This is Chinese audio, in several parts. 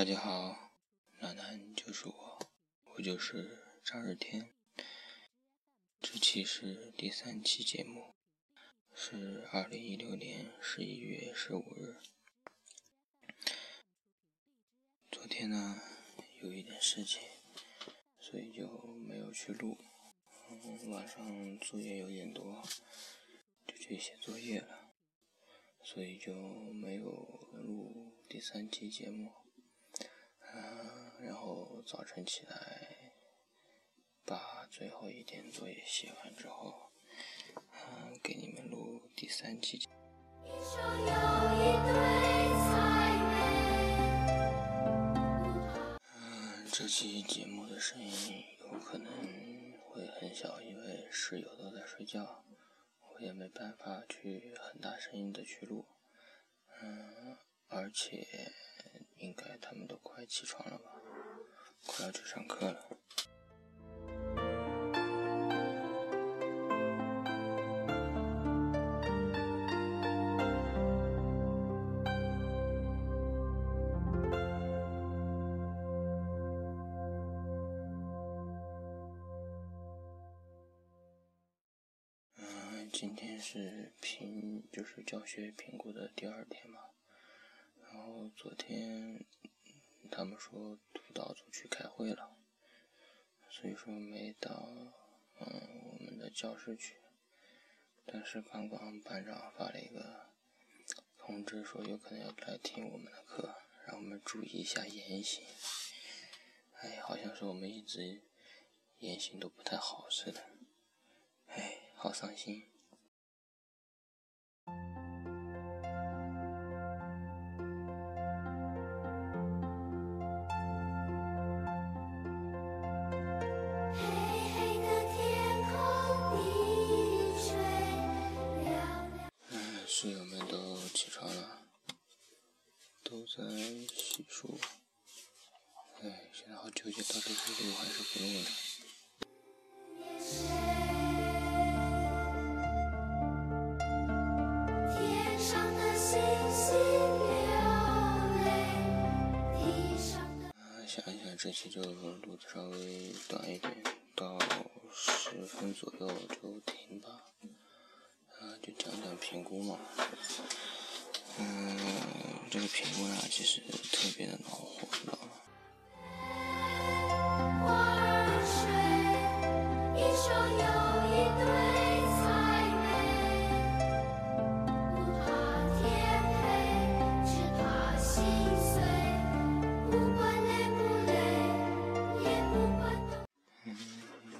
大家好，楠楠就是我，我就是张日天。这期是第三期节目，是二零一六年十一月十五日。昨天呢，有一点事情，所以就没有去录。晚上作业有点多，就去写作业了，所以就没有录第三期节目。嗯，然后早晨起来，把最后一点作业写完之后，嗯，给你们录第三期。嗯，这期节目的声音有可能会很小，因为室友都在睡觉，我也没办法去很大声音的去录。嗯，而且。应该他们都快起床了吧，快要去上课了。嗯，今天是评，就是教学评估的第二天嘛。然后昨天他们说督导组去开会了，所以说没到嗯我们的教室去。但是刚刚班长发了一个通知，说有可能要来听我们的课，让我们注意一下言行。哎，好像是我们一直言行都不太好似的，哎，好伤心。起床了，都在洗漱。哎，现在好纠结，到底是录还是不录呢？想一想，这期就录的稍微短一点，到十分左右就停吧。啊就讲讲评估嘛，嗯，这个评估呀，其实特别的恼火，知道吗？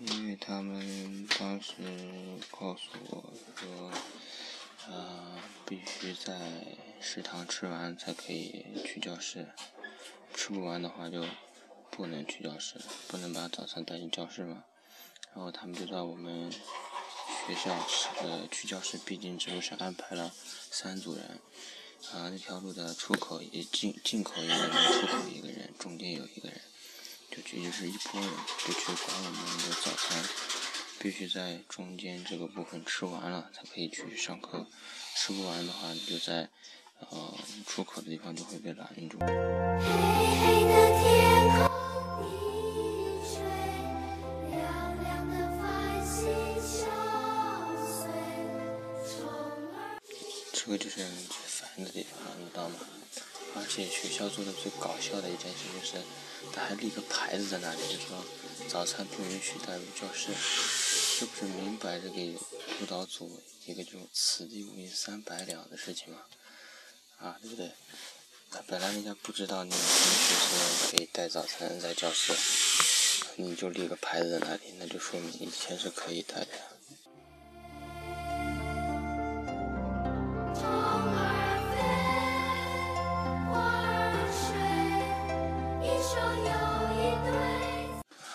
因为他们当时告诉我说。呃，必须在食堂吃完才可以去教室，吃不完的话就不能去教室，不能把早餐带进教室嘛。然后他们就在我们学校吃呃去教室必经之路上安排了三组人，啊，那条路的出口也进进口一个人，出口一个人，中间有一个人，就这就是一拨人，就去管我们的早餐。必须在中间这个部分吃完了才可以去上课，吃不完的话，你就在呃出口的地方就会被拦住。这个就是最烦的地方，你知道吗？而且学校做的最搞笑的一件事就是，他还立个牌子在那里，就说早餐不允许带入教室。这不是明摆着给督导组一个就此地无银三百两的事情吗？啊，对不对？本来人家不知道你们学生可以带早餐在教室，你就立个牌子在那里，那就说明以前是可以带的。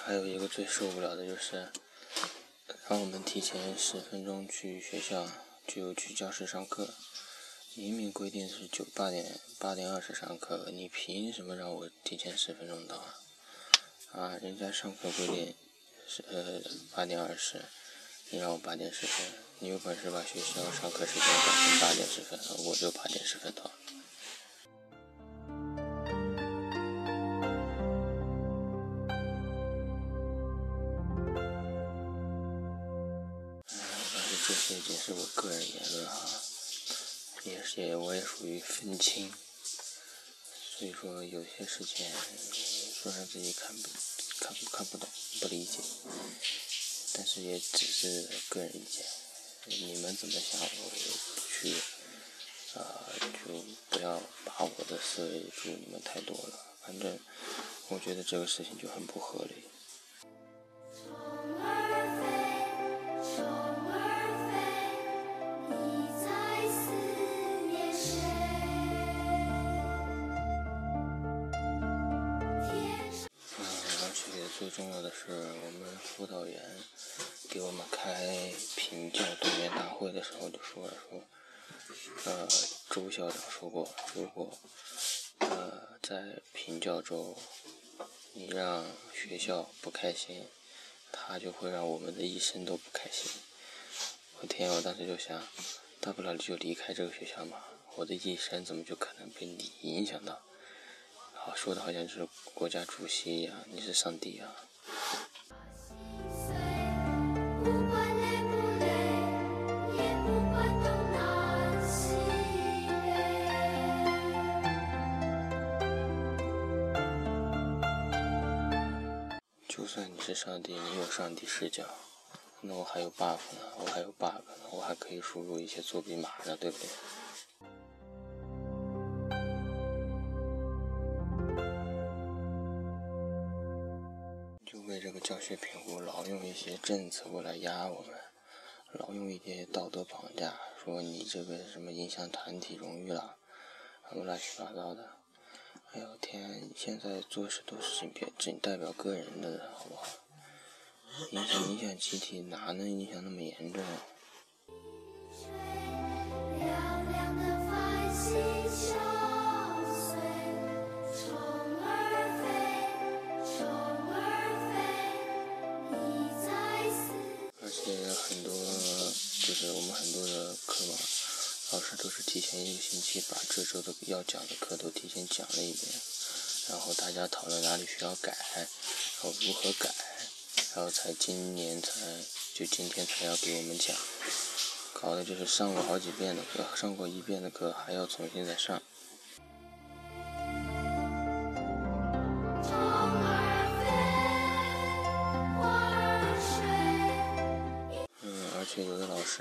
还有一个最受不了的就是。让我们提前十分钟去学校，就去教室上课。明明规定是九八点八点二十上课你凭什么让我提前十分钟到啊？啊人家上课规定是呃八点二十你让我八点十分你有本事把学校上课时间改成八点十分我就八点十分到。但是这些仅是我个人言论哈也是我也属于愤青，所以说有些事情说让自己看不看看不懂不理解，但是也只是个人意见，你们怎么想我也不去啊，就不要把我的思维注入你们太多了，反正我觉得这个事情就很不合理。重要的是，我们辅导员给我们开评教动员大会的时候就说了说，呃，周校长说过，如果呃在评教中你让学校不开心，他就会让我们的一生都不开心。我天，我当时就想，大不了就离开这个学校嘛，我的一生怎么就可能被你影响到？说的好像是国家主席一样，你是上帝啊！就算你是上帝，你有上帝视角，那我还有 buff 呢，我还有 bug 呢，我还可以输入一些作弊码呢，对不对？去评估老用一些政策过来压我们，老用一些道德绑架，说你这个什么影响团体荣誉了，什么乱七八糟的。哎呦天，现在做事都是仅别仅代表个人的，好不好？影响影响集体，哪能影响那么严重？老星期把这周的要讲的课都提前讲了一遍，然后大家讨论哪里需要改，然后如何改，然后才今年才就今天才要给我们讲，搞的就是上过好几遍的课，上过一遍的课还要重新再上。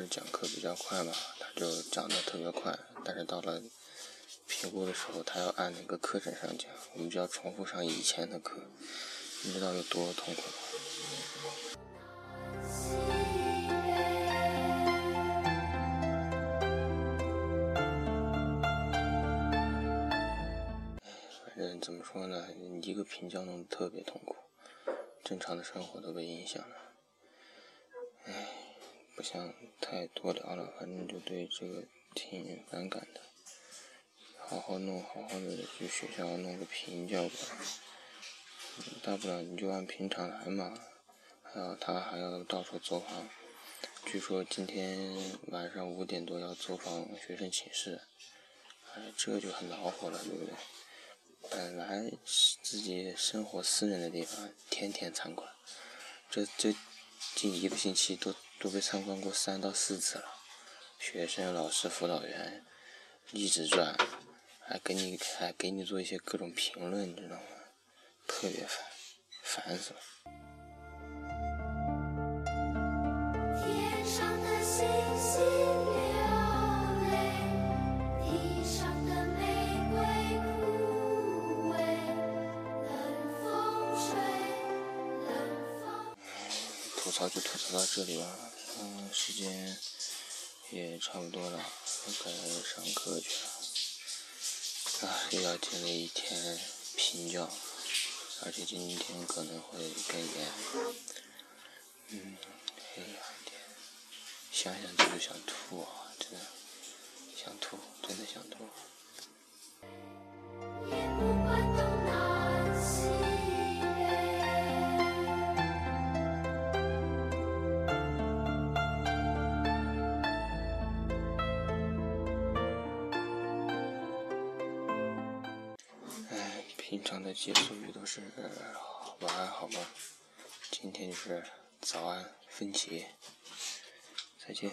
讲课比较快嘛。他就讲的特别快，但是到了评估的时候，他要按那个课程上讲，我们就要重复上以前的课，你知道有多痛苦吗？反正怎么说呢，一个评教弄得特别痛苦，正常的生活都被影响了。不想太多聊了，反正就对这个挺反感的。好好弄，好好的去学校弄个评教吧。大不了你就按平常来嘛。还有他还要到处走访，据说今天晚上五点多要走访学生寝室，哎，这就很恼火了，对不对？本来自己生活私人的地方，天天参观，这这近一个星期都。都被参观过三到四次了，学生、老师、辅导员一直转，还给你还给你做一些各种评论，你知道吗？特别烦，烦死了。吐槽就吐槽到这里吧。嗯，时间也差不多了，该上课去了。啊，又要经历一天平教，而且今天可能会更严。嗯，哎呀天，想想就想吐啊，真的想吐，真的想吐。平常的结束语都是晚安，好吗？今天就是早安，分歧，再见。